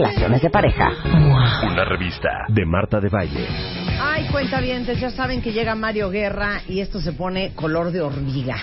relaciones de pareja. Una revista de Marta de Valle. Ay, cuenta bien, ya saben que llega Mario Guerra y esto se pone color de hormiga.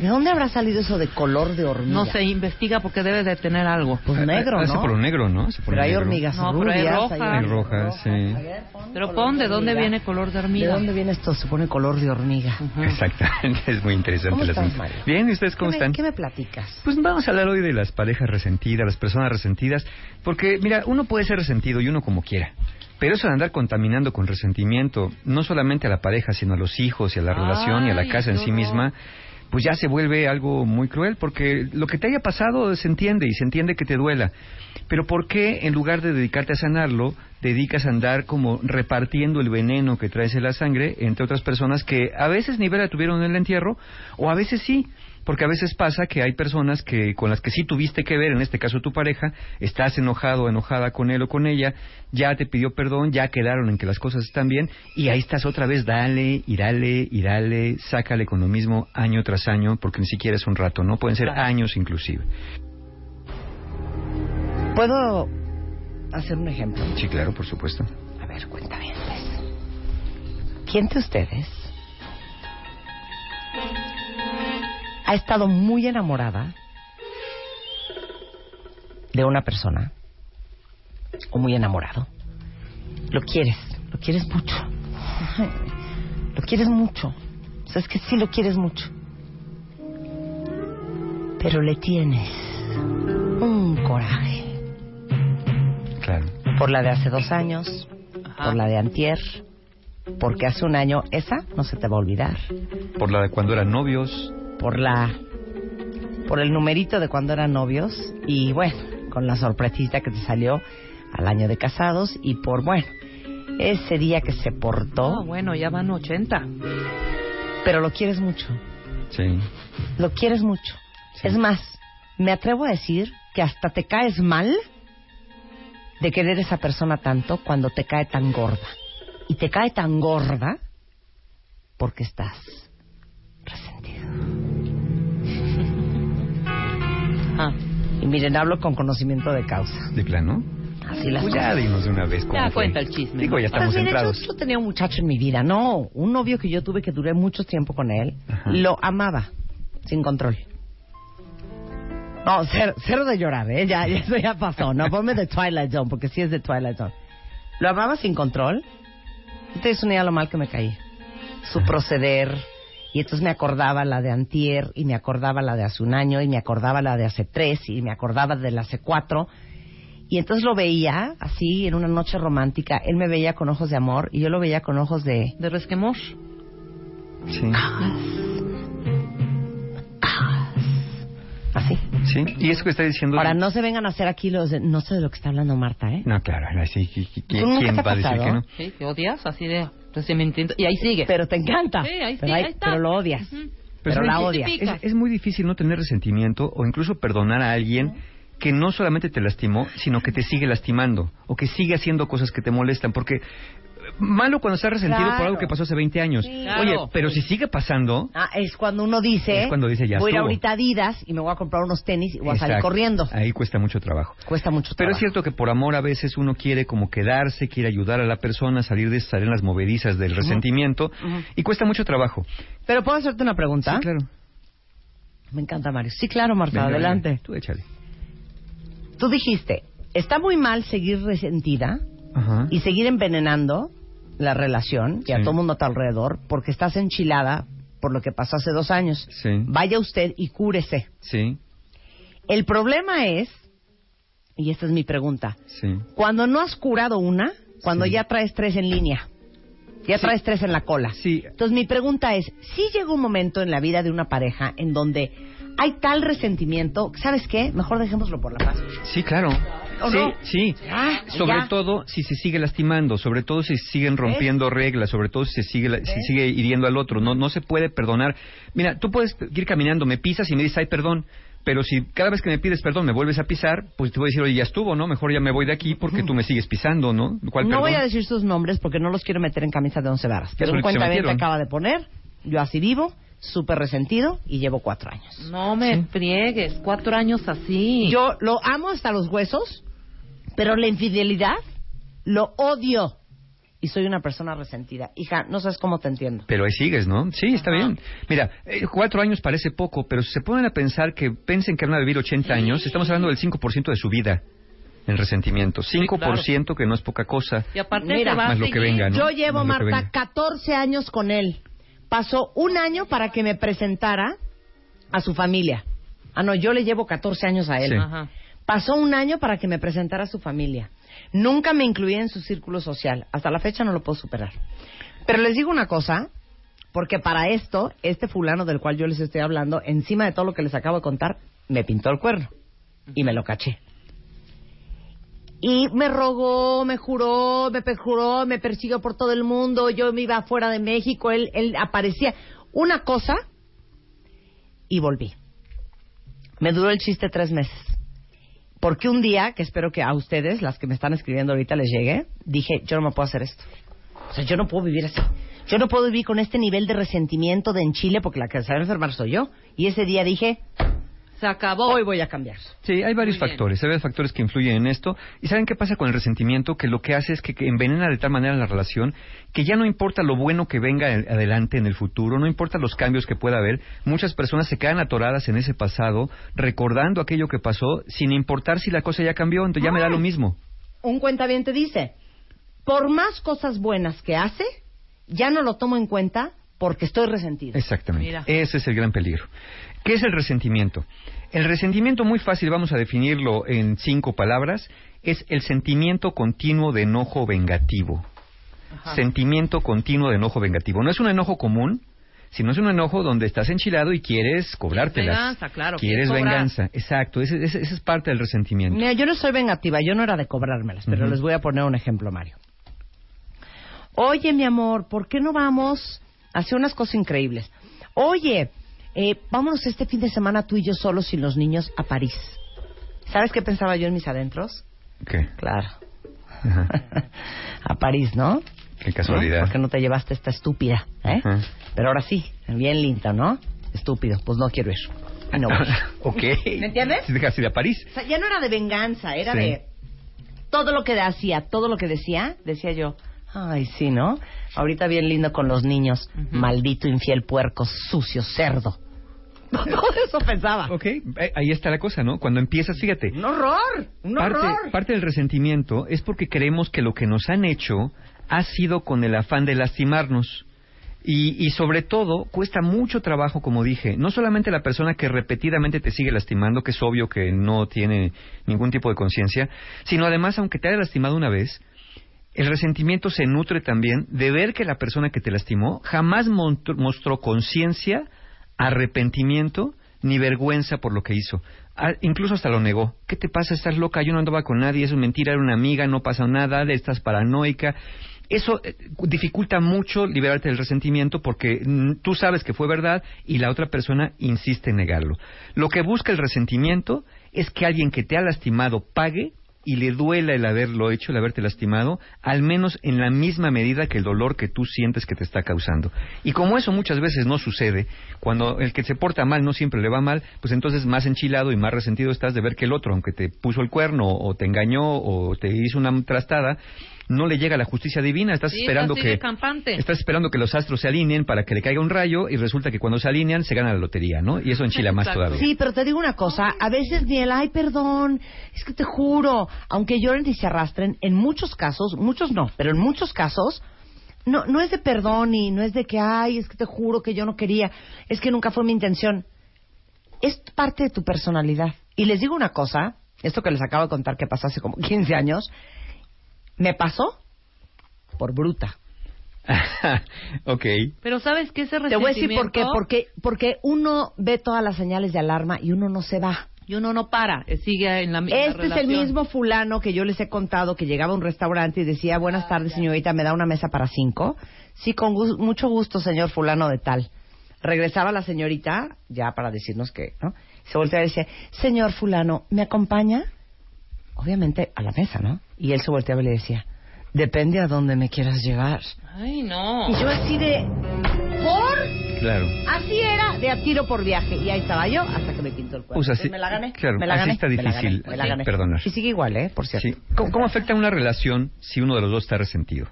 ¿De dónde habrá salido eso de color de hormiga? No se investiga porque debe de tener algo. Pues negro, Hace ¿no? por lo negro, ¿no? Pero hay hormigas No, pero hay rubias. rojas. Hay rojas, sí. A ver, pon Pero pon de dónde hormiga. viene color de ¿De hormiga. dónde viene esto? Se pone color de hormiga. Exactamente, es muy interesante ¿Cómo el estás, asunto. Mario? Bien, ¿y ustedes cómo ¿Qué me- están? ¿Qué me platicas? Pues vamos a hablar hoy de las parejas resentidas, las personas resentidas, porque mira, uno puede ser resentido y uno como quiera. Pero eso de andar contaminando con resentimiento, no solamente a la pareja, sino a los hijos y a la relación y a la Ay, casa en sí misma, pues ya se vuelve algo muy cruel, porque lo que te haya pasado se entiende y se entiende que te duela. Pero ¿por qué en lugar de dedicarte a sanarlo, dedicas a andar como repartiendo el veneno que traes en la sangre entre otras personas que a veces ni vela tuvieron en el entierro o a veces sí? Porque a veces pasa que hay personas que con las que sí tuviste que ver, en este caso tu pareja, estás enojado o enojada con él o con ella, ya te pidió perdón, ya quedaron en que las cosas están bien y ahí estás otra vez, dale y dale y dale, sácale con lo mismo año tras año, porque ni siquiera es un rato, ¿no? Pueden ser años inclusive. ¿Puedo hacer un ejemplo? Sí, claro, por supuesto. A ver, cuenta bien. pues. ¿Quién de ustedes ha estado muy enamorada de una persona o muy enamorado? Lo quieres, lo quieres mucho. Lo quieres mucho. O sea, es que sí lo quieres mucho. Pero le tienes un coraje Claro. por la de hace dos años, por la de antier, porque hace un año esa no se te va a olvidar, Por la de cuando eran novios, por la por el numerito de cuando eran novios y bueno, con la sorpresita que te salió al año de casados y por bueno, ese día que se portó, No, bueno, ya van 80. pero lo quieres mucho, sí. lo quieres mucho. Sí. Es más, me atrevo a decir que hasta te caes mal de querer esa persona tanto cuando te cae tan gorda. Y te cae tan gorda porque estás Ah, Y miren, hablo con conocimiento de causa. De plano. Así las Pues ya dinos de una vez cómo Ya fue. cuenta el chisme, Digo, ya estamos Pues centrados. yo, yo tenía un muchacho en mi vida, no, un novio que yo tuve que duré mucho tiempo con él, Ajá. lo amaba, sin control. No, cero, cero de llorar, ¿eh? Ya, ya, eso ya pasó. No, ponme de Twilight Zone, porque sí es de Twilight Zone. Lo amaba sin control. Entonces, un día lo mal que me caí. Su proceder. Y entonces me acordaba la de antier, y me acordaba la de hace un año, y me acordaba la de hace tres, y me acordaba de la hace cuatro. Y entonces lo veía así en una noche romántica. Él me veía con ojos de amor y yo lo veía con ojos de... de resquemor. Sí. Así. Sí. Y eso que está diciendo. Ahora, no se vengan a hacer aquí los... de- No sé de lo que está hablando Marta, ¿eh? No, claro, así, ¿qui- qui- ¿Tú nunca ¿quién te ha va a decir que no? Sí, que odias así de resentimiento. Y ahí sigue. Pero te encanta. Sí, ahí pero, sí, ahí está. pero lo odias. Pero, Pero la odias. Es, es muy difícil no tener resentimiento o incluso perdonar a alguien que no solamente te lastimó, sino que te sigue lastimando o que sigue haciendo cosas que te molestan. Porque malo cuando estás resentido por algo que pasó hace 20 años. Sí. Oye, pero si sigue pasando, Ah, es cuando uno dice... Es cuando dice, ya Voy a ir ahorita a Adidas y me voy a comprar unos tenis y voy a salir corriendo. Ahí cuesta mucho trabajo. Cuesta mucho Pero es trabajo. cierto que por amor a veces uno quiere como quedarse, quiere ayudar a la persona a salir de esas arenas movedizas del resentimiento y cuesta mucho trabajo. Pero ¿puedo hacerte una pregunta? Sí, claro. Me encanta, Mario. Sí, claro, Marta, Venga, adelante. Tú échale. Tú dijiste, está muy mal seguir resentida Ajá. y seguir envenenando la relación y a Sí. todo mundo a tu alrededor porque estás enchilada por lo que pasó hace dos años. Sí. Vaya usted y cúrese. Sí, El problema es, y esta es mi pregunta, sí. cuando no has curado una, cuando ya traes tres en línea, ya traes tres en la cola. Sí. Entonces mi pregunta es, si llega un momento en la vida de una pareja en donde hay tal resentimiento, ¿sabes qué? Mejor dejémoslo por la paz. Sí, claro. ¿O sí, no? sí. Ya, sobre ya. todo si se sigue lastimando, sobre todo si siguen rompiendo reglas, sobre todo si se sigue, la- si sigue hiriendo al otro. No, no se puede perdonar. Mira, tú puedes ir caminando, me pisas y me dices, ay, perdón. Pero si cada vez que me pides perdón me vuelves a pisar, pues te voy a decir, oye, ya estuvo, ¿no? Mejor ya me voy de aquí porque tú me sigues pisando, ¿no? ¿Cuál No perdón? voy a decir sus nombres porque no los quiero meter en camisa de once varas. Pero un que cuenta metieron. acaba de poner, yo así vivo, súper resentido y llevo cuatro años. No me friegues, cuatro años así. Yo lo amo hasta los huesos, pero la infidelidad lo odio. Y soy una persona resentida. Hija, no sabes cómo te entiendo. Pero ahí sigues, ¿no? Sí, está bien. Mira, eh, cuatro años parece poco, pero si se ponen a pensar que piensen que van a vivir 80 años, estamos hablando del 5% de su vida en resentimiento. 5% que no es poca cosa. Y aparte Mira, más lo que venga, ¿no? Yo llevo, Más Marta, venga. 14 años con él. Pasó un año para que me presentara a su familia. Ah, no, yo le llevo 14 años a él. Sí. Ajá. Pasó un año para que me presentara a su familia. Nunca me incluía en su círculo social. Hasta la fecha no lo puedo superar. Pero les digo una cosa, porque para esto, este fulano del cual yo les estoy hablando, encima de todo lo que les acabo de contar, me pintó el cuerno. Y me lo caché. Y me rogó, me juró, me perjuró, me persiguió por todo el mundo. Yo me iba fuera de México, él, él aparecía. Una cosa, y volví. Me duró el chiste tres meses. Porque un día, que espero que a ustedes, las que me están escribiendo ahorita, les llegue, dije, yo no me puedo hacer esto. O sea, yo no puedo vivir así. Yo no puedo vivir con este nivel de resentimiento de en Chile porque la que se va a enfermar soy yo. Y ese día dije, Se acabó. hoy voy a cambiar. Sí, hay varios Muy bien. factores, hay varios factores que influyen en esto. ¿Y saben qué pasa con el resentimiento? Que lo que hace es que, que envenena de tal manera la relación que ya no importa lo bueno que venga el- adelante en el futuro, no importa los cambios que pueda haber, muchas personas se quedan atoradas en ese pasado, recordando aquello que pasó, sin importar si la cosa ya cambió, entonces ya me da lo mismo. Un cuentaviente dice, por más cosas buenas que hace, ya no lo tomo en cuenta porque estoy resentido. Exactamente. Mira. Ese es el gran peligro. ¿Qué es el resentimiento? El resentimiento, muy fácil, vamos a definirlo en cinco palabras, es el sentimiento continuo de enojo vengativo. Sentimiento continuo de enojo vengativo. No es un enojo común, sino es un enojo donde estás enchilado y quieres cobrártelas. Venganza, claro, Quieres venganza, exacto. Ese, ese- esa es parte del resentimiento. Mira, yo no soy vengativa, yo no era de cobrármelas, pero les voy a poner un ejemplo, Mario. Oye, mi amor, ¿por qué no vamos a hacer unas cosas increíbles? Oye, eh, vámonos este fin de semana tú y yo solos sin los niños a París. ¿Sabes qué pensaba yo en mis adentros? ¿Qué? Claro. A París, ¿no? Qué casualidad. ¿Por qué no te llevaste esta estúpida? ¿eh? Pero ahora sí, bien linda, ¿no? Estúpido, pues no quiero ir. No ok. ¿Me entiendes? Si dejas ir a París. O sea, ya no era de venganza, era Sí. de todo lo que hacía, todo lo que decía, decía yo, ay, sí, ¿no? Ahorita bien lindo con los niños, maldito infiel puerco, sucio cerdo. Todo eso pensaba. Ok, eh, ahí está la cosa, ¿no? Cuando empiezas, fíjate, Un horror, un parte, horror. parte del resentimiento es porque creemos que lo que nos han hecho ha sido con el afán de lastimarnos. Y, y sobre todo, cuesta mucho trabajo, como dije, no solamente la persona que repetidamente te sigue lastimando, que es obvio que no tiene ningún tipo de conciencia, sino además, aunque te haya lastimado una vez, el resentimiento se nutre también de ver que la persona que te lastimó jamás mostró conciencia, arrepentimiento ni vergüenza por lo que hizo. Ah, incluso hasta lo negó. ¿Qué te pasa? Estás loca, yo no andaba con nadie, eso es mentira, era una amiga, no pasa nada, estás paranoica. Eso eh, dificulta mucho liberarte del resentimiento porque mm, tú sabes que fue verdad y la otra persona insiste en negarlo. Lo que busca el resentimiento es que alguien que te ha lastimado pague y le duela el haberlo hecho, el haberte lastimado, al menos en la misma medida que el dolor que tú sientes que te está causando. Y como eso muchas veces no sucede, cuando el que se porta mal no siempre le va mal, pues entonces más enchilado y más resentido estás de ver que el otro, aunque te puso el cuerno o te engañó o te hizo una trastada, no le llega la justicia divina, estás Sí, esperando que campante. estás esperando que los astros se alineen para que le caiga un rayo y resulta que cuando se alinean se gana la lotería, ¿no? Y eso enchila más todavía. Sí, pero te digo una cosa, a veces ni el, ay, perdón, es que te juro, aunque lloren y se arrastren, en muchos casos, muchos no, pero en muchos casos, no, no es de perdón y no es de que, ay, es que te juro que yo no quería, es que nunca fue mi intención. Es parte de tu personalidad. Y les digo una cosa, esto que les acabo de contar que pasó hace como 15 años, me pasó por bruta. ok. Pero ¿sabes qué? Ese Te voy a decir por qué, resentimiento- porque, porque uno ve todas las señales de alarma y uno no se va. Y uno no para, eh, sigue en la misma Este es el mismo fulano que yo les he contado que llegaba a un restaurante y decía, buenas tardes señorita, ¿me da una mesa para cinco? Sí, con mucho gusto, señor fulano de tal. Regresaba la señorita, ya para decirnos que, ¿no? Se volteaba y decía, señor fulano, ¿me acompaña? Obviamente a la mesa, ¿no? Y él se volteaba y le decía, depende a dónde me quieras llevar. Ay, no. Y yo así de, ¿por? Claro. Así era, de a tiro por viaje. Y ahí estaba yo hasta que me pintó el cuerpo. Pues así- me la gané. claro, me la así gané, está me la difícil, gané, me la sí, gané. perdonar. Y sigue igual, ¿eh? Por cierto. Sí. ¿Cómo, cómo afecta una relación si uno de los dos está resentido?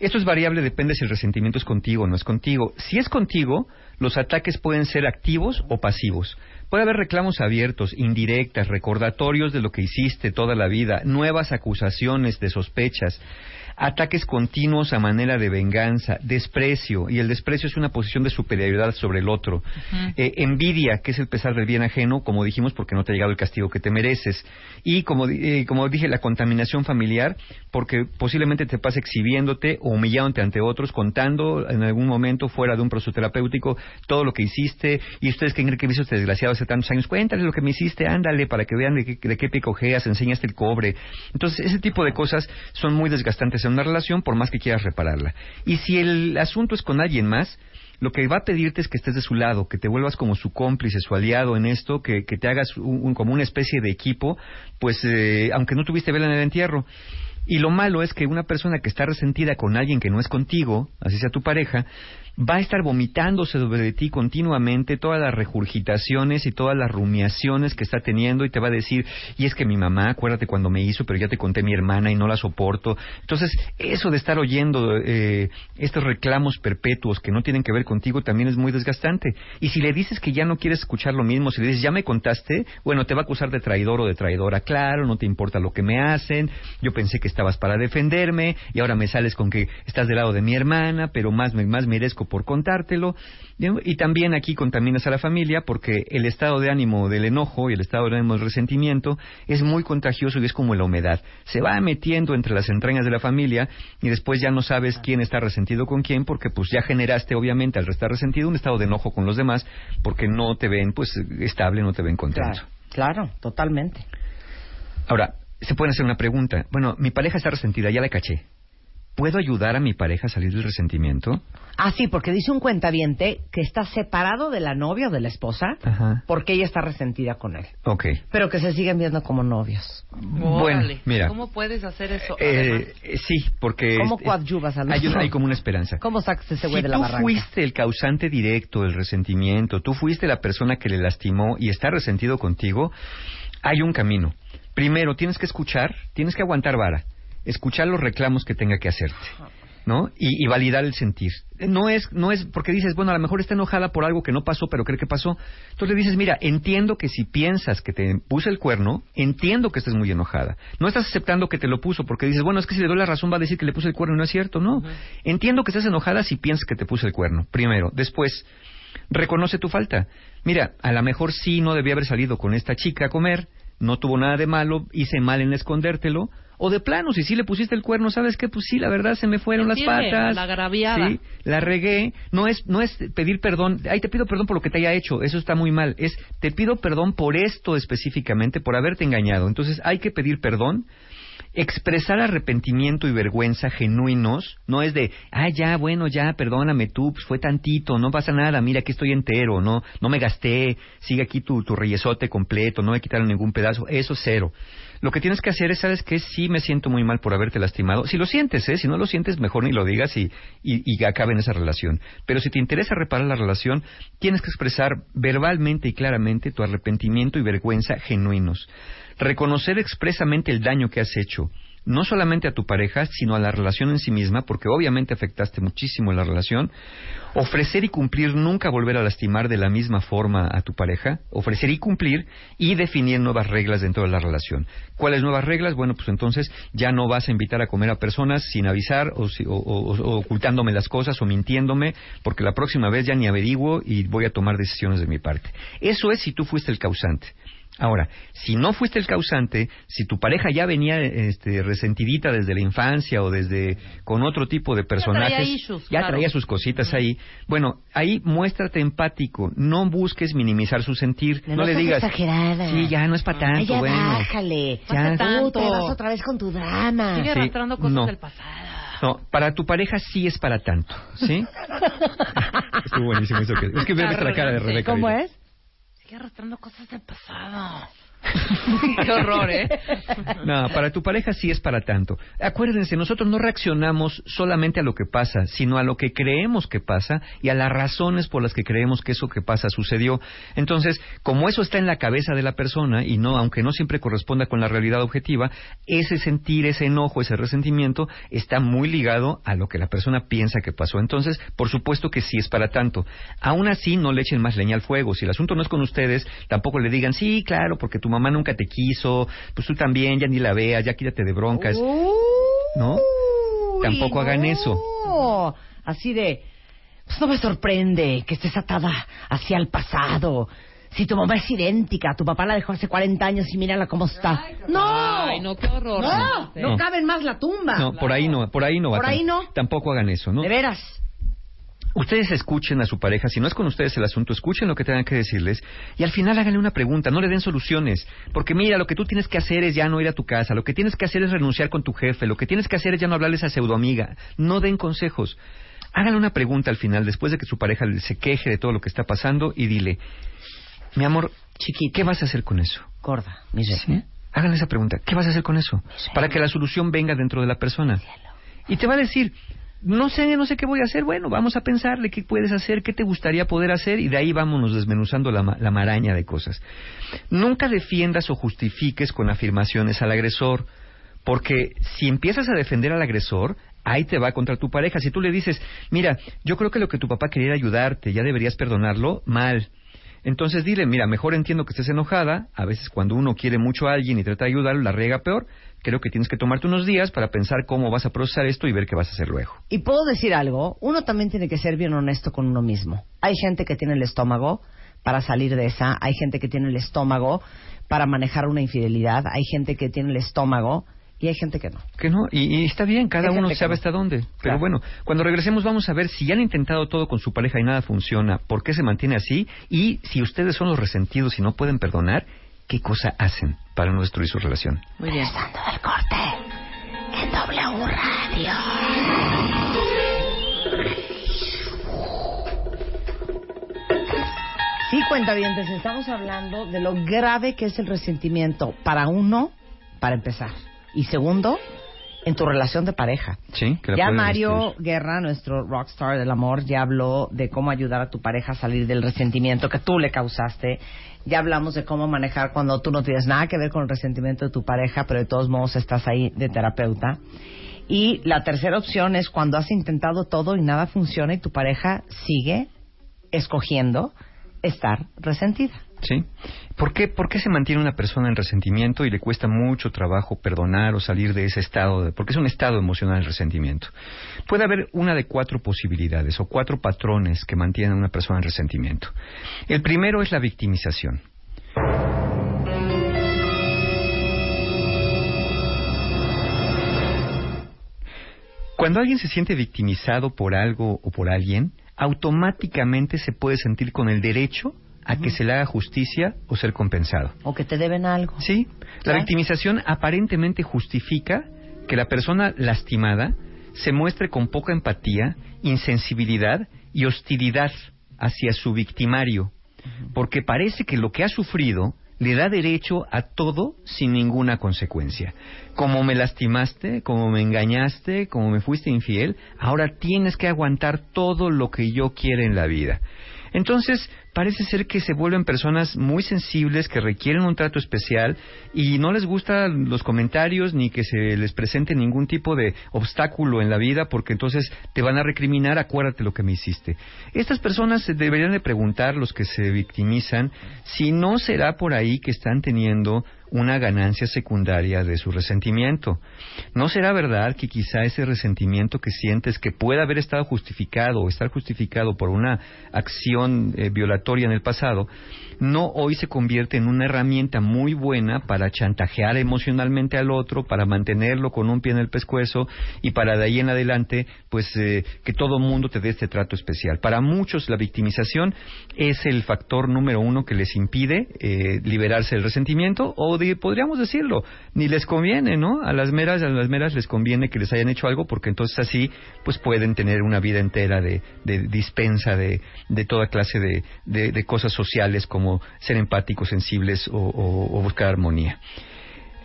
Esto es variable, depende si el resentimiento es contigo o no es contigo. Si es contigo, los ataques pueden ser activos o pasivos. Puede haber reclamos abiertos, indirectas, recordatorios de lo que hiciste toda la vida, nuevas acusaciones de sospechas, ataques continuos a manera de venganza, desprecio, y el desprecio es una posición de superioridad sobre el otro, Eh, envidia, que es el pesar del bien ajeno, como dijimos, porque no te ha llegado el castigo que te mereces, y como, eh, como dije, la contaminación familiar, porque posiblemente te pase exhibiéndote o humillándote ante otros, contando en algún momento fuera de un proceso terapéutico todo lo que hiciste, y ustedes que creen que hizo este desgraciado hace tantos años, cuéntale lo que me hiciste, ándale, para que vean de qué, de qué picojeas, enseñaste el cobre. Entonces, ese tipo de cosas son muy desgastantes en una relación, por más que quieras repararla. Y si el asunto es con alguien más, lo que va a pedirte es que estés de su lado, que te vuelvas como su cómplice, su aliado en esto, que, que te hagas un- un- como una especie de equipo, pues eh, aunque no tuviste vela en el entierro. Y lo malo es que una persona que está resentida con alguien que no es contigo, así sea tu pareja, va a estar vomitándose sobre ti continuamente todas las regurgitaciones y todas las rumiaciones que está teniendo y te va a decir, y es que mi mamá, acuérdate cuando me hizo, pero ya te conté mi hermana y no la soporto. Entonces, eso de estar oyendo eh, estos reclamos perpetuos que no tienen que ver contigo también es muy desgastante. Y si le dices que ya no quieres escuchar lo mismo, si le dices, ya me contaste, bueno, te va a acusar de traidor o de traidora. Claro, no te importa lo que me hacen, yo pensé que estabas para defenderme y ahora me sales con que estás del lado de mi hermana, pero más, más merezco por contártelo. Y también aquí contaminas a la familia porque el estado de ánimo del enojo y el estado de ánimo del resentimiento es muy contagioso y es como la humedad. Se va metiendo entre las entrañas de la familia y después ya no sabes quién está resentido con quién porque pues ya generaste obviamente al estar resentido un estado de enojo con los demás porque no te ven pues estable, no te ven contento. Claro, claro, totalmente. Ahora, se pueden hacer una pregunta. Bueno, mi pareja está resentida, ya la caché. ¿Puedo ayudar a mi pareja a salir del resentimiento? Ah, sí, porque dice un cuentaviente que está separado de la novia o de la esposa Ajá. porque ella está resentida con él. Ok. Pero que se siguen viendo como novios. Bueno, mira. ¿Cómo puedes hacer eso? Eh, eh, sí, porque... ¿Cómo coadyuvas al hay, hay como una esperanza. ¿Cómo sacas ese güey si de la tú barranca? fuiste el causante directo del resentimiento, tú fuiste la persona que le lastimó y está resentido contigo, hay un camino. Primero, tienes que escuchar, tienes que aguantar vara, escuchar los reclamos que tenga que hacerte. ¿No? Y, y validar el sentir. No es, no es porque dices, bueno, a lo mejor está enojada por algo que no pasó, pero cree que pasó. Entonces le dices, mira, entiendo que si piensas que te puse el cuerno, entiendo que estés muy enojada. No estás aceptando que te lo puso porque dices, bueno, es que si le doy la razón va a decir que le puse el cuerno y no es cierto. No. Entiendo que estás enojada si piensas que te puse el cuerno. Primero. Después, reconoce tu falta. Mira, a lo mejor sí no debía haber salido con esta chica a comer, no tuvo nada de malo, hice mal en escondértelo, o de plano, si sí le pusiste el cuerno, ¿sabes qué? Pues sí, la verdad se me fueron las patas. la agraviada. Sí, la regué. No es, no es pedir perdón, ay, te pido perdón por lo que te haya hecho, eso está muy mal. Es, te pido perdón por esto específicamente, por haberte engañado. Entonces hay que pedir perdón expresar arrepentimiento y vergüenza genuinos no es de, ah, ya, bueno, ya, perdóname tú, pues fue tantito, no pasa nada, mira, aquí estoy entero, no no me gasté, sigue aquí tu, tu reyesote completo, no me quitaron ningún pedazo, eso cero. Lo que tienes que hacer es, ¿sabes qué? Sí me siento muy mal por haberte lastimado. Si lo sientes, ¿eh? Si no lo sientes, mejor ni lo digas y, y, y acabe en esa relación. Pero si te interesa reparar la relación, tienes que expresar verbalmente y claramente tu arrepentimiento y vergüenza genuinos reconocer expresamente el daño que has hecho, no solamente a tu pareja, sino a la relación en sí misma, porque obviamente afectaste muchísimo la relación, ofrecer y cumplir nunca volver a lastimar de la misma forma a tu pareja, ofrecer y cumplir y definir nuevas reglas dentro de la relación. ¿Cuáles nuevas reglas? Bueno, pues entonces ya no vas a invitar a comer a personas sin avisar o, o ocultándome las cosas o mintiéndome, porque la próxima vez ya ni averiguo y voy a tomar decisiones de mi parte. Eso es si tú fuiste el causante. Ahora, si no fuiste el causante, si tu pareja ya venía este, resentidita desde la infancia o desde con otro tipo de personajes, ya traía, sus cositas ahí, bueno, ahí muéstrate empático, no busques minimizar su sentir, no, le digas, exagerada. sí, ya no es para tanto, ya bueno, bájale, ya tanto. te vas otra vez con tu drama. Sigue arrastrando cosas del pasado. No, para tu pareja sí es para tanto, ¿sí? Estuvo buenísimo eso que... Es que veo la cara de Rebeca. ¿Cómo es? Sigue arrastrando cosas del pasado. Qué horror, ¿eh? No, para tu pareja sí es para tanto. Acuérdense, nosotros no reaccionamos solamente a lo que pasa, sino a lo que creemos que pasa y a las razones por las que creemos que eso que pasa sucedió. Entonces, como eso está en la cabeza de la persona y no, aunque no siempre corresponda con la realidad objetiva, ese sentir, ese enojo, ese resentimiento está muy ligado a lo que la persona piensa que pasó. Entonces, por supuesto que sí es para tanto. Aún así, no le echen más leña al fuego. Si el asunto no es con ustedes, tampoco le digan, sí, claro, porque tu mamá nunca te quiso, pues tú también, ya ni la veas, ya quítate de broncas. ¿No? Tampoco hagan eso. Así de, pues no me sorprende que estés atada hacia el pasado. Si tu mamá es idéntica, tu papá la dejó hace 40 años y mírala cómo está. no, Ay, no, qué horror. No, no, caben más la tumba. No, por ahí no, por ahí no. Por ahí no. Tampoco hagan eso, ¿no? De veras ustedes escuchen a su pareja, si no es con ustedes el asunto, escuchen lo que tengan que decirles y al final háganle una pregunta, no le den soluciones, porque mira, lo que tú tienes que hacer es ya no ir a tu casa, lo que tienes que hacer es renunciar con tu jefe, lo que tienes que hacer es ya no hablarles a pseudoamiga, no den consejos. Háganle una pregunta al final, después de que su pareja se queje de todo lo que está pasando y dile, mi amor, chiqui, ¿qué vas a hacer con eso? Gorda, mi ¿Sí? Háganle esa pregunta, ¿qué vas a hacer con eso? Para que la solución venga dentro de la persona. Y te va a decir, no sé, no sé qué voy a hacer. Bueno, vamos a pensarle qué puedes hacer, qué te gustaría poder hacer y de ahí vámonos desmenuzando la, la maraña de cosas. Nunca defiendas o justifiques con afirmaciones al agresor, porque si empiezas a defender al agresor, ahí te va contra tu pareja. Si tú le dices, mira, yo creo que lo que tu papá quería era ayudarte, ya deberías perdonarlo, mal. Entonces dile, mira, mejor entiendo que estés enojada, a veces cuando uno quiere mucho a alguien y trata de ayudarlo, la riega peor, creo que tienes que tomarte unos días para pensar cómo vas a procesar esto y ver qué vas a hacer luego. Y puedo decir algo, uno también tiene que ser bien honesto con uno mismo. Hay gente que tiene el estómago para salir de esa, hay gente que tiene el estómago para manejar una infidelidad, hay gente que tiene el estómago y hay gente que no. Que no, y, está bien, cada uno sabe hasta dónde. Pero bueno, cuando regresemos vamos a ver si ya han intentado todo con su pareja y nada funciona, por qué se mantiene así y si ustedes son los resentidos y no pueden perdonar, qué cosa hacen para no destruir su relación. Muy bien. Regresando del corte en W Radio. Sí, cuenta bien, estamos hablando de lo grave que es el resentimiento para uno, para empezar. Y segundo, en tu relación de pareja. Sí, ya Mario Guerra, nuestro rockstar del amor, ya habló de cómo ayudar a tu pareja a salir del resentimiento que tú le causaste. Ya hablamos de cómo manejar cuando tú no tienes nada que ver con el resentimiento de tu pareja, pero de todos modos estás ahí de terapeuta. Y la tercera opción es cuando has intentado todo y nada funciona y tu pareja sigue escogiendo estar resentida. ¿Sí? ¿Por qué, ¿Por qué se mantiene una persona en resentimiento y le cuesta mucho trabajo perdonar o salir de ese estado? De, porque es un estado emocional el resentimiento. Puede haber una de cuatro posibilidades o cuatro patrones que mantienen a una persona en resentimiento. El primero es la victimización. Cuando alguien se siente victimizado por algo o por alguien, automáticamente se puede sentir con el derecho a que se le haga justicia o ser compensado. O que te deben algo. Sí. La victimización aparentemente justifica que la persona lastimada se muestre con poca empatía, insensibilidad y hostilidad hacia su victimario, porque parece que lo que ha sufrido le da derecho a todo sin ninguna consecuencia. Como me lastimaste, como me engañaste, como me fuiste infiel, ahora tienes que aguantar todo lo que yo quiera en la vida. Entonces, parece ser que se vuelven personas muy sensibles, que requieren un trato especial y no les gustan los comentarios ni que se les presente ningún tipo de obstáculo en la vida porque entonces te van a recriminar, acuérdate lo que me hiciste. Estas personas deberían de preguntar, los que se victimizan, si no será por ahí que están teniendo una ganancia secundaria de su resentimiento. ¿No será verdad que quizá ese resentimiento que sientes que puede haber estado justificado o estar justificado por una acción eh, en el pasado, no hoy se convierte en una herramienta muy buena para chantajear emocionalmente al otro, para mantenerlo con un pie en el pescuezo y para de ahí en adelante, pues eh, que todo mundo te dé este trato especial. Para muchos la victimización es el factor número uno que les impide eh, liberarse del resentimiento o podríamos decirlo, ni les conviene, ¿no? A las meras, a las meras les conviene que les hayan hecho algo porque entonces así, pues pueden tener una vida entera de, dispensa de, toda clase de, cosas sociales como ser empáticos, sensibles o, buscar armonía.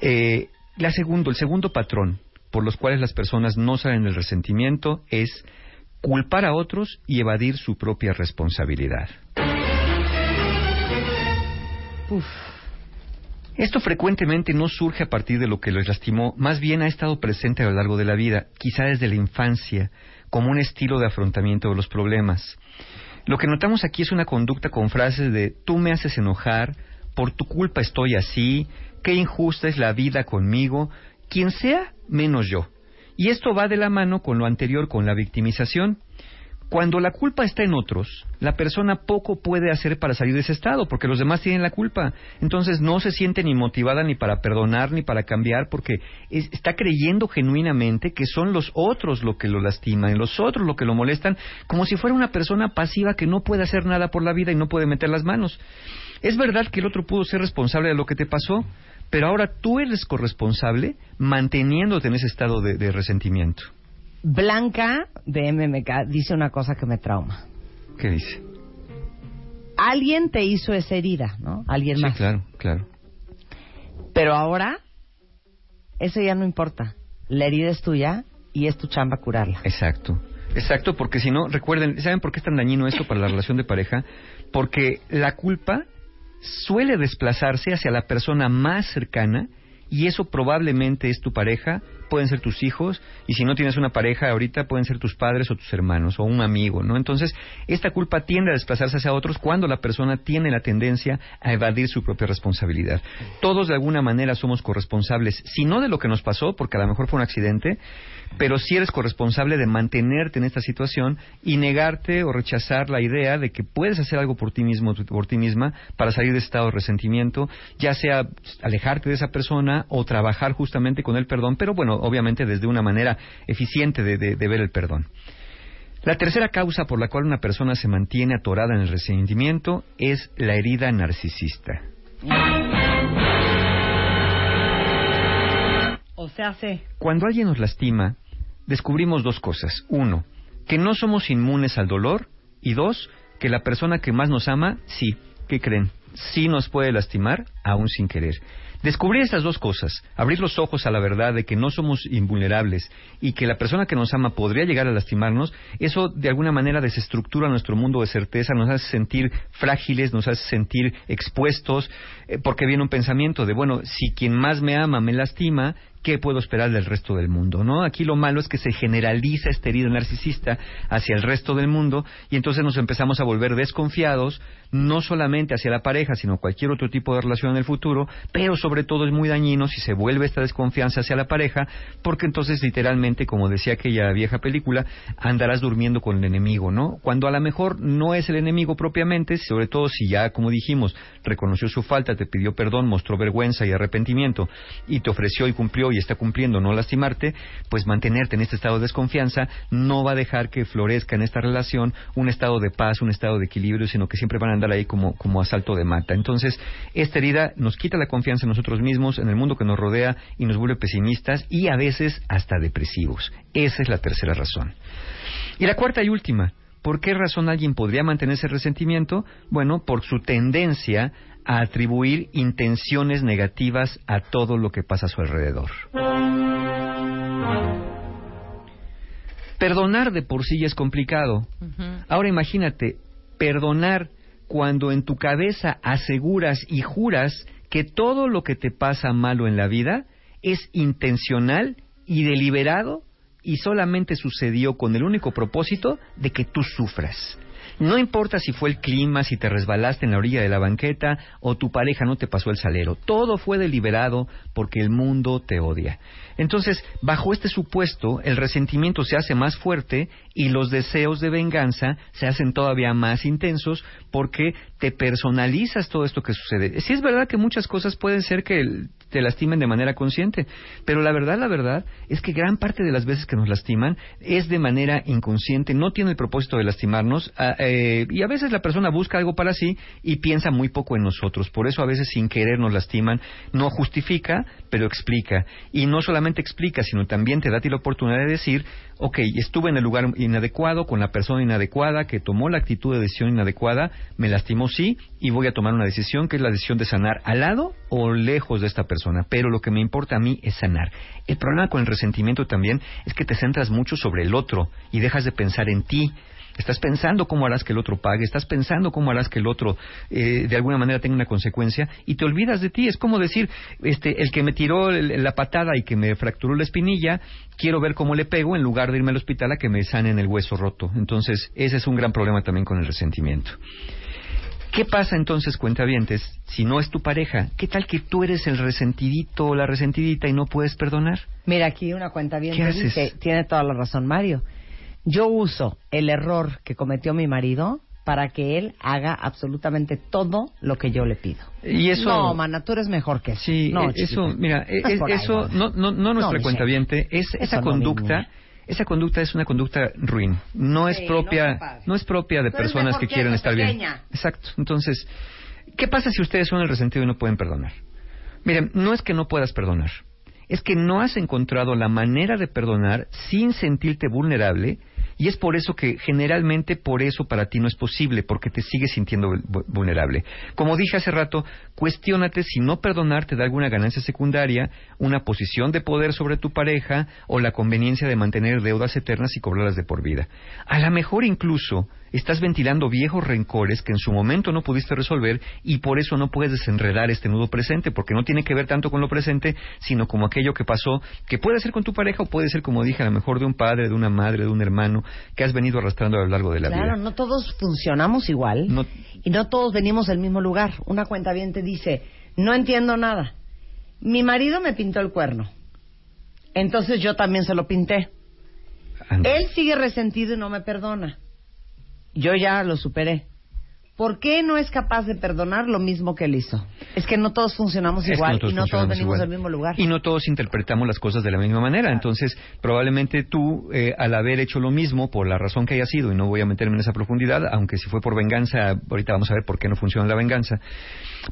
Eh, la segundo, el segundo patrón por los cuales las personas no salen del resentimiento es culpar a otros y evadir su propia responsabilidad. Uf. Esto frecuentemente no surge a partir de lo que los lastimó, más bien ha estado presente a lo largo de la vida, quizá desde la infancia, como un estilo de afrontamiento de los problemas. Lo que notamos aquí es una conducta con frases de tú me haces enojar, por tu culpa estoy así, qué injusta es la vida conmigo, quien sea menos yo. Y esto va de la mano con lo anterior, con la victimización. Cuando la culpa está en otros, la persona poco puede hacer para salir de ese estado, porque los demás tienen la culpa. Entonces no se siente ni motivada ni para perdonar ni para cambiar, porque está creyendo genuinamente que son los otros lo que lo lastiman, los otros lo que lo molestan, como si fuera una persona pasiva que no puede hacer nada por la vida y no puede meter las manos. Es verdad que el otro pudo ser responsable de lo que te pasó, pero ahora tú eres corresponsable manteniéndote en ese estado de resentimiento. Blanca de MMK dice una cosa que me trauma. ¿Qué dice? Alguien te hizo esa herida, ¿no? Alguien sí, más. claro, claro. Pero ahora, eso ya no importa. La herida es tuya y es tu chamba curarla. Exacto. Exacto, porque si no, recuerden, ¿saben por qué es tan dañino esto para la relación de pareja? Porque la culpa suele desplazarse hacia la persona más cercana y eso probablemente es tu pareja, pueden ser tus hijos, y si no tienes una pareja ahorita pueden ser tus padres o tus hermanos o un amigo, ¿no? Entonces, esta culpa tiende a desplazarse hacia otros cuando la persona tiene la tendencia a evadir su propia responsabilidad. Todos de alguna manera somos corresponsables, si no de lo que nos pasó, porque a lo mejor fue un accidente, pero si eres corresponsable de mantenerte en esta situación y negarte o rechazar la idea de que puedes hacer algo por ti mismo, por ti misma, para salir de estado de resentimiento, ya sea alejarte de esa persona o trabajar justamente con el perdón, pero bueno, obviamente desde una manera eficiente de, de ver el perdón. La tercera causa por la cual una persona se mantiene atorada en el resentimiento es la herida narcisista. O sea, hace. Cuando alguien nos lastima, descubrimos dos cosas. Uno, que no somos inmunes al dolor. Y dos, que la persona que más nos ama, sí, ¿qué creen? Sí nos puede lastimar, aún sin querer. Descubrir estas dos cosas, abrir los ojos a la verdad de que no somos invulnerables y que la persona que nos ama podría llegar a lastimarnos, eso de alguna manera desestructura nuestro mundo de certeza, nos hace sentir frágiles, nos hace sentir expuestos, eh, porque viene un pensamiento de, bueno, si quien más me ama me lastima, ¿qué puedo esperar del resto del mundo? ¿no? Aquí lo malo es que se generaliza esta herida narcisista hacia el resto del mundo y entonces nos empezamos a volver desconfiados, no solamente hacia la pareja, sino cualquier otro tipo de relación en el futuro, pero sobre todo es muy dañino si se vuelve esta desconfianza hacia la pareja, porque entonces literalmente, como decía aquella vieja película, andarás durmiendo con el enemigo, ¿no? Cuando a lo mejor no es el enemigo propiamente, sobre todo si ya, como dijimos, reconoció su falta, te pidió perdón, mostró vergüenza y arrepentimiento y te ofreció y cumplió y está cumpliendo no lastimarte, pues mantenerte en este estado de desconfianza no va a dejar que florezca en esta relación un estado de paz, un estado de equilibrio, sino que siempre van a andar ahí como, como asalto de mata. Entonces, esta herida nos quita la confianza en nosotros mismos, en el mundo que nos rodea y nos vuelve pesimistas y a veces hasta depresivos. Esa es la tercera razón. Y la cuarta y última, ¿Por qué razón alguien podría mantener ese resentimiento? Bueno, por su tendencia a atribuir intenciones negativas a todo lo que pasa a su alrededor. Perdonar de por sí ya es complicado. Ahora imagínate, perdonar cuando en tu cabeza aseguras y juras que todo lo que te pasa malo en la vida es intencional y deliberado y solamente sucedió con el único propósito de que tú sufras. No importa si fue el clima, si te resbalaste en la orilla de la banqueta o tu pareja no te pasó el salero. Todo fue deliberado porque el mundo te odia. Entonces, bajo este supuesto, el resentimiento se hace más fuerte y los deseos de venganza se hacen todavía más intensos porque te personalizas todo esto que sucede. Sí es verdad que muchas cosas pueden ser que te lastimen de manera consciente, pero la verdad, la verdad es que gran parte de las veces que nos lastiman es de manera inconsciente, no tiene el propósito de lastimarnos ah, eh, y a veces la persona busca algo para sí y piensa muy poco en nosotros. Por eso a veces sin querer nos lastiman. No justifica, pero explica. Y no solamente explica, sino también te da ti la oportunidad de decir, ok, estuve en el lugar inadecuado, con la persona inadecuada, que tomó la actitud de decisión inadecuada, me lastimó sí, y voy a tomar una decisión que es la decisión de sanar al lado o lejos de esta persona. Pero lo que me importa a mí es sanar. El problema con el resentimiento también es que te centras mucho sobre el otro y dejas de pensar en ti. Estás pensando cómo harás que el otro pague, estás pensando cómo harás que el otro eh, de alguna manera tenga una consecuencia y te olvidas de ti. Es como decir, este, el que me tiró la patada y que me fracturó la espinilla, quiero ver cómo le pego en lugar de irme al hospital a que me sanen el hueso roto. Entonces, ese es un gran problema también con el resentimiento. ¿Qué pasa entonces, cuentavientes, si no es tu pareja? ¿Qué tal que tú eres el resentidito o la resentidita y no puedes perdonar? Mira, aquí una cuenta bien dice, tiene toda la razón Mario. Yo uso el error que cometió mi marido para que él haga absolutamente todo lo que yo le pido. Y eso no, mana, tú eres mejor que eso. Sí, no, e-, eso, mira, e-, eso no, no, no nuestra cuenta viente, es esa conducta. Esa conducta es una conducta ruin, no es propia, no, es propia de personas que quieren estar bien. Exacto. Entonces, ¿qué pasa si ustedes son el resentido y no pueden perdonar? Miren, no es que no puedas perdonar, es que no has encontrado la manera de perdonar sin sentirte vulnerable y es por eso que generalmente por eso para ti no es posible, porque te sigues sintiendo vulnerable. Como dije hace rato, cuestiónate si no perdonar te da alguna ganancia secundaria, una posición de poder sobre tu pareja o la conveniencia de mantener deudas eternas y cobrarlas de por vida. A lo mejor incluso estás ventilando viejos rencores que en su momento no pudiste resolver y por eso no puedes desenredar este nudo presente, porque no tiene que ver tanto con lo presente, sino como aquello que pasó, que puede ser con tu pareja o puede ser, como dije, a lo mejor de un padre, de una madre, de un hermano, que has venido arrastrando a lo largo de la vida. Claro, no todos funcionamos igual y no todos venimos del mismo lugar. Una cuenta bien te dice, no entiendo nada. Mi marido me pintó el cuerno. Entonces yo también se lo pinté. Él sigue resentido y no me perdona yo ya lo superé. ¿Por qué no es capaz de perdonar lo mismo que él hizo? Es que no todos funcionamos igual y no todos venimos del mismo lugar. Y no todos interpretamos las cosas de la misma manera. Entonces, probablemente tú, eh, al haber hecho lo mismo, por la razón que haya sido, y no voy a meterme en esa profundidad, aunque si fue por venganza, ahorita vamos a ver por qué no funciona la venganza,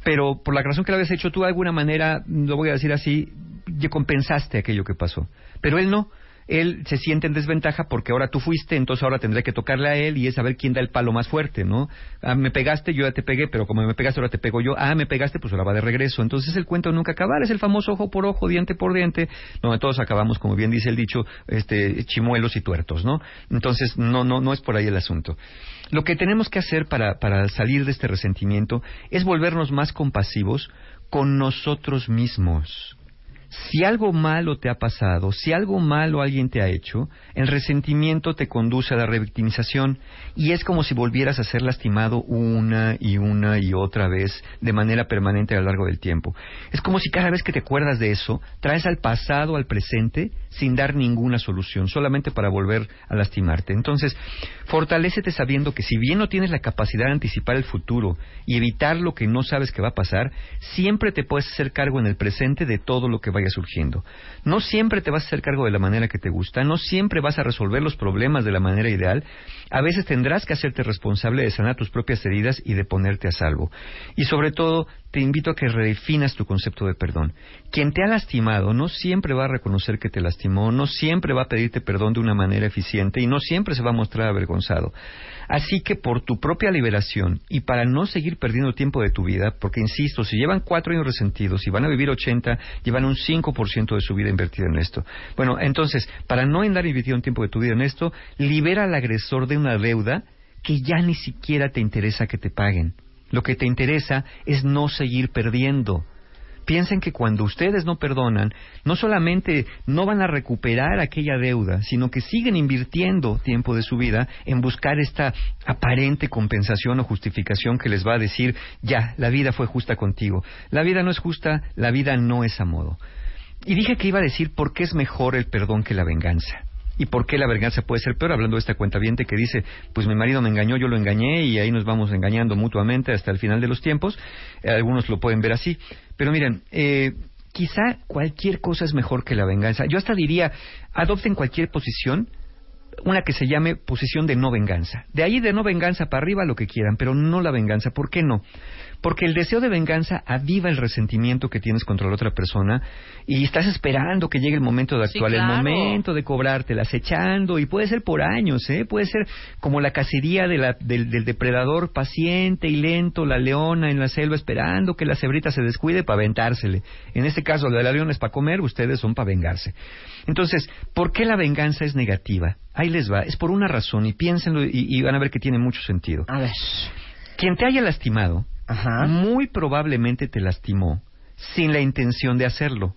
pero por la razón que lo habías hecho tú, de alguna manera, lo voy a decir así, ya compensaste aquello que pasó. Pero él no él se siente en desventaja porque ahora tú fuiste, entonces ahora tendré que tocarle a él y es saber quién da el palo más fuerte, ¿no? Ah, me pegaste, yo ya te pegué, pero como me pegaste, ahora te pego yo. Ah, me pegaste, pues ahora va de regreso. Entonces el cuento nunca acabar, es el famoso ojo por ojo, diente por diente, donde todos acabamos, como bien dice el dicho, este, chimuelos y tuertos, ¿no? Entonces no, no, no es por ahí el asunto. Lo que tenemos que hacer para, para salir de este resentimiento es volvernos más compasivos con nosotros mismos si algo malo te ha pasado, si algo malo alguien te ha hecho, el resentimiento te conduce a la revictimización y es como si volvieras a ser lastimado una y una y otra vez de manera permanente a lo largo del tiempo. Es como si cada vez que te acuerdas de eso, traes al pasado al presente sin dar ninguna solución, solamente para volver a lastimarte. Entonces, fortalécete sabiendo que si bien no tienes la capacidad de anticipar el futuro y evitar lo que no sabes que va a pasar, siempre te puedes hacer cargo en el presente de todo lo que surgiendo. No siempre te vas a hacer cargo de la manera que te gusta, no siempre vas a resolver los problemas de la manera ideal. A veces tendrás que hacerte responsable de sanar tus propias heridas y de ponerte a salvo. Y sobre todo, te invito a que redefinas tu concepto de perdón. Quien te ha lastimado no siempre va a reconocer que te lastimó, no siempre va a pedirte perdón de una manera eficiente y no siempre se va a mostrar avergonzado. Así que por tu propia liberación y para no seguir perdiendo tiempo de tu vida, porque insisto, si llevan cuatro años resentidos y van a vivir ochenta, llevan un cinco por ciento de su vida invertida en esto. Bueno, entonces, para no andar invirtiendo tiempo de tu vida en esto, libera al agresor de una deuda que ya ni siquiera te interesa que te paguen Lo que te interesa es no seguir perdiendo. Piensen que cuando ustedes no perdonan, no solamente no van a recuperar aquella deuda, sino que siguen invirtiendo tiempo de su vida en buscar esta aparente compensación o justificación que les va a decir, ya, la vida fue justa contigo. La vida no es justa, la vida no es a modo. Y dije que iba a decir por qué es mejor el perdón que la venganza y por qué la venganza puede ser peor, hablando de esta cuenta que dice, pues mi marido me engañó, yo lo engañé y ahí nos vamos engañando mutuamente hasta el final de los tiempos. Eh, algunos lo pueden ver así. Pero miren, eh, quizá cualquier cosa es mejor que la venganza. Yo hasta diría, adopten cualquier posición, una que se llame posición de no venganza. De ahí de no venganza para arriba lo que quieran, pero no la venganza. ¿Por qué no? Porque el deseo de venganza aviva el resentimiento que tienes contra la otra persona y estás esperando que llegue el momento de actuar, el momento de cobrártela, acechando y puede ser por años, ¿eh? Puede ser como la cacería de la, del, del, depredador paciente y lento, la leona en la selva esperando que la cebrita se descuide para aventársele. En este caso, la de la leona es para comer, ustedes son para vengarse. Entonces, ¿por qué la venganza es negativa? Ahí les va, es por una razón y piénsenlo y, y van a ver que tiene mucho sentido. A ver. Quien te haya lastimado, Ajá. muy probablemente te lastimó sin la intención de hacerlo.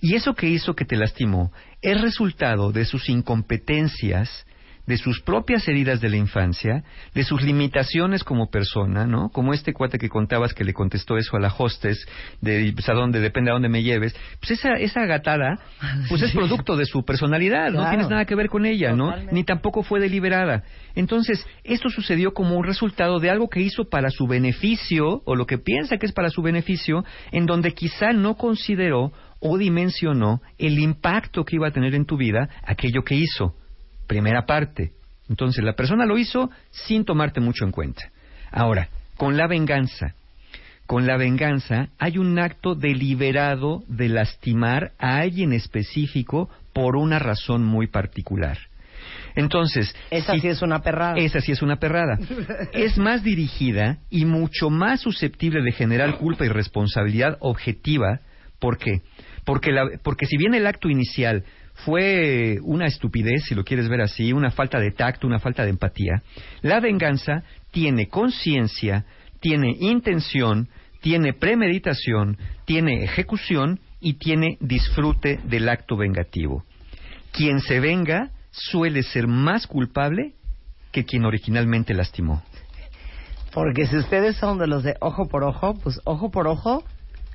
Y eso que hizo que te lastimó es resultado de sus incompetencias, de sus propias heridas de la infancia, de sus limitaciones como persona, ¿no? Como este cuate que contabas que le contestó eso a la hostess, de pues, a dónde, depende a dónde me lleves. Pues esa, esa gatada, pues es producto de su personalidad, no Claro. tienes nada que ver con ella, ¿no? Ni tampoco fue deliberada. Entonces, esto sucedió como un resultado de algo que hizo para su beneficio, o lo que piensa que es para su beneficio, en donde quizá no consideró o dimensionó el impacto que iba a tener en tu vida aquello que hizo. Primera parte. Entonces, la persona lo hizo sin tomarte mucho en cuenta. Ahora, con la venganza. Con la venganza hay un acto deliberado de lastimar a alguien específico por una razón muy particular. Entonces, Esa si- sí es una perrada. esa sí es una perrada. Es más dirigida y mucho más susceptible de generar culpa y responsabilidad objetiva. ¿Por qué? Porque, la- porque si bien el acto inicial fue una estupidez, si lo quieres ver así, una falta de tacto, una falta de empatía, la venganza tiene conciencia, tiene intención, tiene premeditación, tiene ejecución y tiene disfrute del acto vengativo. Quien se venga suele ser más culpable que quien originalmente lastimó. Porque si ustedes son de los de ojo por ojo, pues ojo por ojo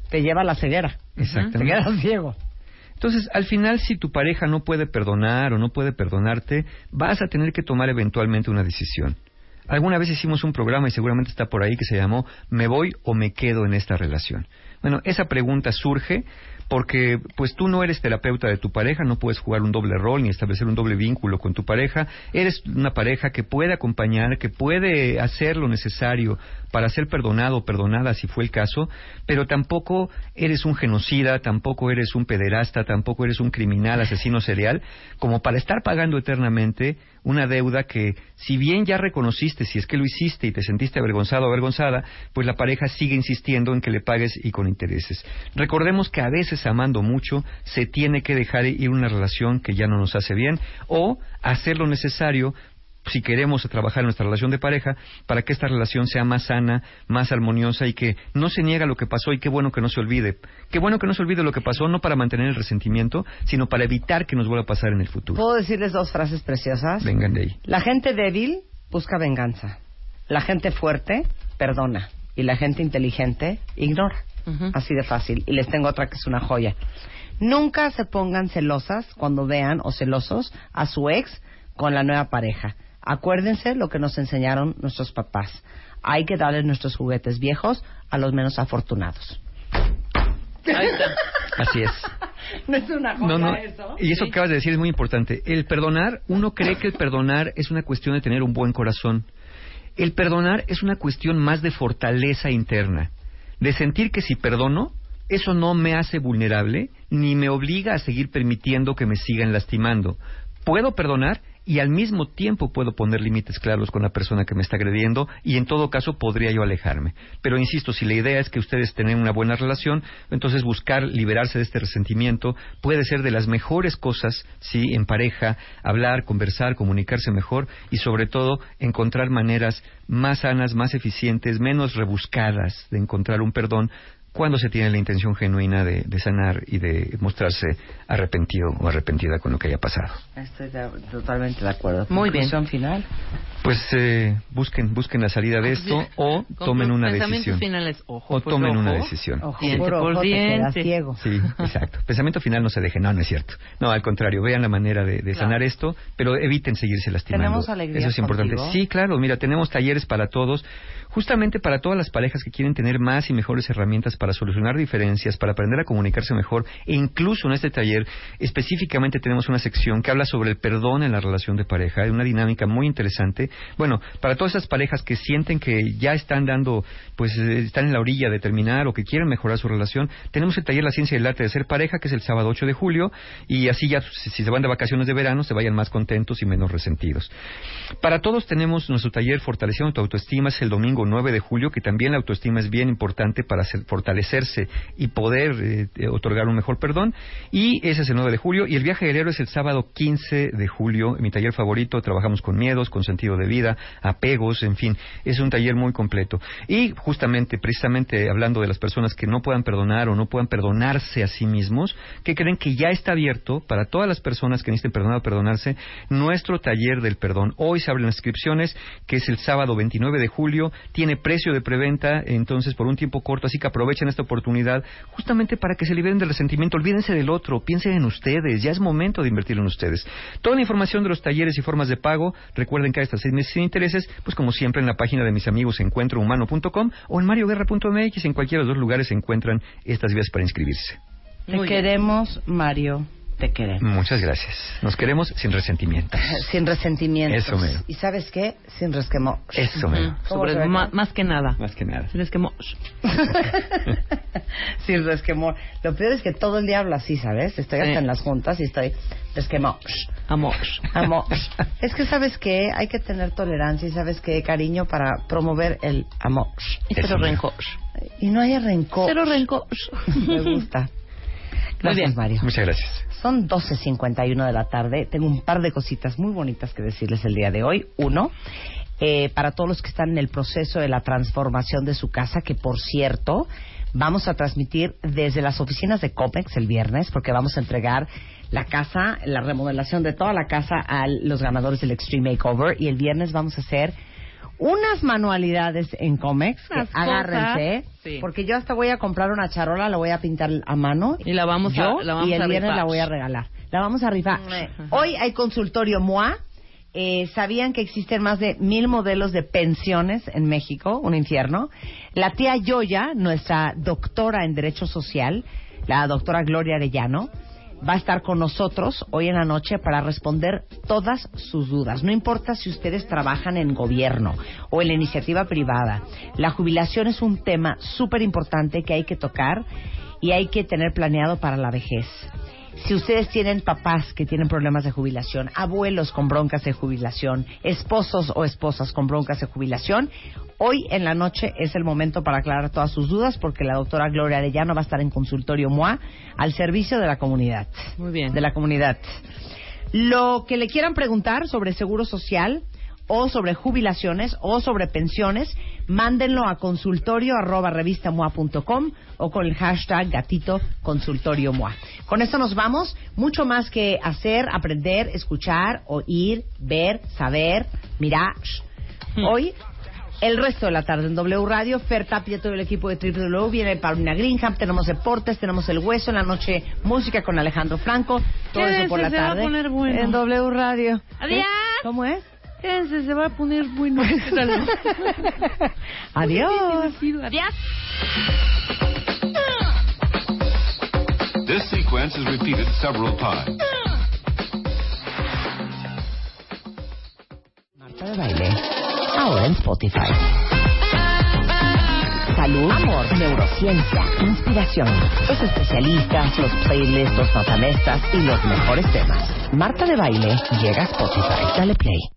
te lleva a la ceguera. Te Exactamente. quedas ciego. Entonces, al final, si tu pareja no puede perdonar o no puede perdonarte, vas a tener que tomar eventualmente una decisión. Alguna vez hicimos un programa y seguramente está por ahí que se llamó ¿Me voy o me quedo en esta relación? Bueno, esa pregunta surge porque pues tú no eres terapeuta de tu pareja, no puedes jugar un doble rol ni establecer un doble vínculo con tu pareja, eres una pareja que puede acompañar, que puede hacer lo necesario para ser perdonado o perdonada si fue el caso, pero tampoco eres un genocida, tampoco eres un pederasta, tampoco eres un criminal, asesino serial, como para estar pagando eternamente una deuda que, si bien ya reconociste, si es que lo hiciste y te sentiste avergonzado o avergonzada, pues la pareja sigue insistiendo en que le pagues y con intereses. Recordemos que a veces amando mucho se tiene que dejar ir una relación que ya no nos hace bien o hacer lo necesario si queremos trabajar en nuestra relación de pareja para que esta relación sea más sana, más armoniosa y que no se niega lo que pasó y qué bueno que no se olvide. Qué bueno que no se olvide lo que pasó, no para mantener el resentimiento, sino para evitar que nos vuelva a pasar en el futuro. ¿Puedo decirles dos frases preciosas? Vengan de ahí. La gente débil busca venganza. La gente fuerte perdona. Y la gente inteligente ignora. Así de fácil. Y les tengo otra que es una joya. Nunca se pongan celosas cuando vean o celosos a su ex con la nueva pareja. Acuérdense lo que nos enseñaron nuestros papás. Hay que darles nuestros juguetes viejos a los menos afortunados. Ahí está. Así es. ¿No es una No, no. eso? Y eso Sí. que acabas de decir es muy importante. El perdonar, uno cree que el perdonar es una cuestión de tener un buen corazón. El perdonar es una cuestión más de fortaleza interna, de sentir que si perdono, eso no me hace vulnerable ni me obliga a seguir permitiendo que me sigan lastimando. Puedo perdonar y al mismo tiempo puedo poner límites claros con la persona que me está agrediendo y en todo caso podría yo alejarme. Pero insisto, si la idea es que ustedes tengan una buena relación, entonces buscar liberarse de este resentimiento puede ser de las mejores cosas, sí, en pareja, hablar, conversar, comunicarse mejor y sobre todo encontrar maneras más sanas, más eficientes, menos rebuscadas de encontrar un perdón cuando se tiene la intención genuina de, sanar y de mostrarse arrepentido o arrepentida con lo que haya pasado. Estoy totalmente de acuerdo. Muy bien. final? Pues eh, busquen busquen la salida de esto o tomen una decisión. Finales, ojo, o tomen una decisión. Ojo, por ciego. Sí, exacto. Pensamiento final no se deje. No, no es cierto. No, al contrario. Vean la manera de, sanar esto, pero eviten seguirse lastimando. Tenemos alegría Eso es importante. Sí, claro. Mira, tenemos talleres para todos justamente para todas las parejas que quieren tener más y mejores herramientas para solucionar diferencias, para aprender a comunicarse mejor, e incluso en este taller específicamente tenemos una sección que habla sobre el perdón en la relación de pareja, una dinámica muy interesante. Bueno, para todas esas parejas que sienten que ya están dando, pues eh, están en la orilla de terminar o que quieren mejorar su relación, tenemos el taller La Ciencia y el Arte de Ser Pareja, que es el sábado 8 de julio, y así ya, si se van de vacaciones de verano, se vayan más contentos y menos resentidos. Para todos tenemos nuestro taller Fortaleciendo tu Autoestima, es el domingo 9 de julio, que también la autoestima es bien importante para y poder eh, eh, otorgar un mejor perdón. Y ese es el 9 de julio. Y el viaje del héroe es el sábado 15 de julio. Mi taller favorito trabajamos con miedos, con sentido de vida, apegos, en fin. Es un taller muy completo. Y justamente, precisamente hablando de las personas que no puedan perdonar o no puedan perdonarse a sí mismos, que creen que ya está abierto para todas las personas que necesiten perdonar o perdonarse nuestro taller del perdón. Hoy se abren inscripciones, que es el sábado 29 de julio tiene precio de preventa, entonces por un tiempo corto, así que aprovechen esta oportunidad justamente para que se liberen del resentimiento, olvídense del otro, piensen en ustedes, ya es momento de invertir en ustedes. Toda la información de los talleres y formas de pago, recuerden que hay hasta seis meses sin intereses, pues como siempre en la página de mis amigos encuentrohumano.com o en marioguerra.mx, en cualquiera de los dos lugares se encuentran estas vías para inscribirse. Te queremos, Mario te queremos. Muchas gracias. Nos queremos sin resentimientos. sin resentimientos. Eso mero. ¿Y sabes qué? Sin resquemor. Eso mero. más que nada. Más que nada. Sin resquemor. sin resquemor. Lo peor es que todo el día hablo así, ¿sabes? Estoy hasta en las juntas y estoy resquemor. Amor. Amor. es que sabes que hay que tener tolerancia y sabes que cariño para promover el amor. Y cero rencor. Y no haya rencor. Cero rencor. Me gusta. Gracias, Mario. Muchas gracias. Son 12.51 de la tarde. Tengo un par de cositas muy bonitas que decirles el día de hoy. Uno, eh, para todos los que están en el proceso de la transformación de su casa, que por cierto, vamos a transmitir desde las oficinas de Comex el viernes, porque vamos a entregar la casa, la remodelación de toda la casa a los ganadores del Extreme Makeover. Y el viernes vamos a hacer unas manualidades en Comex agárrense porque yo hasta voy a comprar una charola la voy a pintar a mano y la vamos a la vamos y el viernes la voy a regalar. La vamos a rifar. Hoy hay consultorio MOA. Eh, sabían que existen más de mil modelos de pensiones en México un infierno. La tía Yoya nuestra doctora en derecho social la doctora Gloria Arellano va a estar con nosotros hoy en la noche para responder todas sus dudas. No importa si ustedes trabajan en gobierno o en la iniciativa privada. La jubilación es un tema súper importante que hay que tocar y hay que tener planeado para la vejez. Si ustedes tienen papás que tienen problemas de jubilación, abuelos con broncas de jubilación, esposos o esposas con broncas de jubilación, hoy en la noche es el momento para aclarar todas sus dudas porque la doctora Gloria Arellano va a estar en consultorio MOA al servicio de la comunidad. Muy bien. De la comunidad. Lo que le quieran preguntar sobre seguro social, o sobre jubilaciones o sobre pensiones, mándenlo a consultorio arroba o con el hashtag gatito consultorio mua. Con esto nos vamos. Mucho más que hacer, aprender, escuchar, oír, ver, saber, mirar. Hmm. Hoy el resto de la tarde en W Radio. Fer Tapia, todo el equipo de Triple W viene Paulina Greenham. Tenemos deportes, tenemos el hueso en la noche, música con Alejandro Franco. Todo eso por la tarde. En W Radio. Adiós. ¿Cómo es? Quédense, se va a poner bueno. Adiós. Adiós. This sequence is repeated several times. Marta de baile. Ahora en Spotify. Salud. amor, neurociencia, inspiración, los especialistas, los playlists, los notamestas y los mejores temas. Marta de Baile llega a Spotify. Dale play.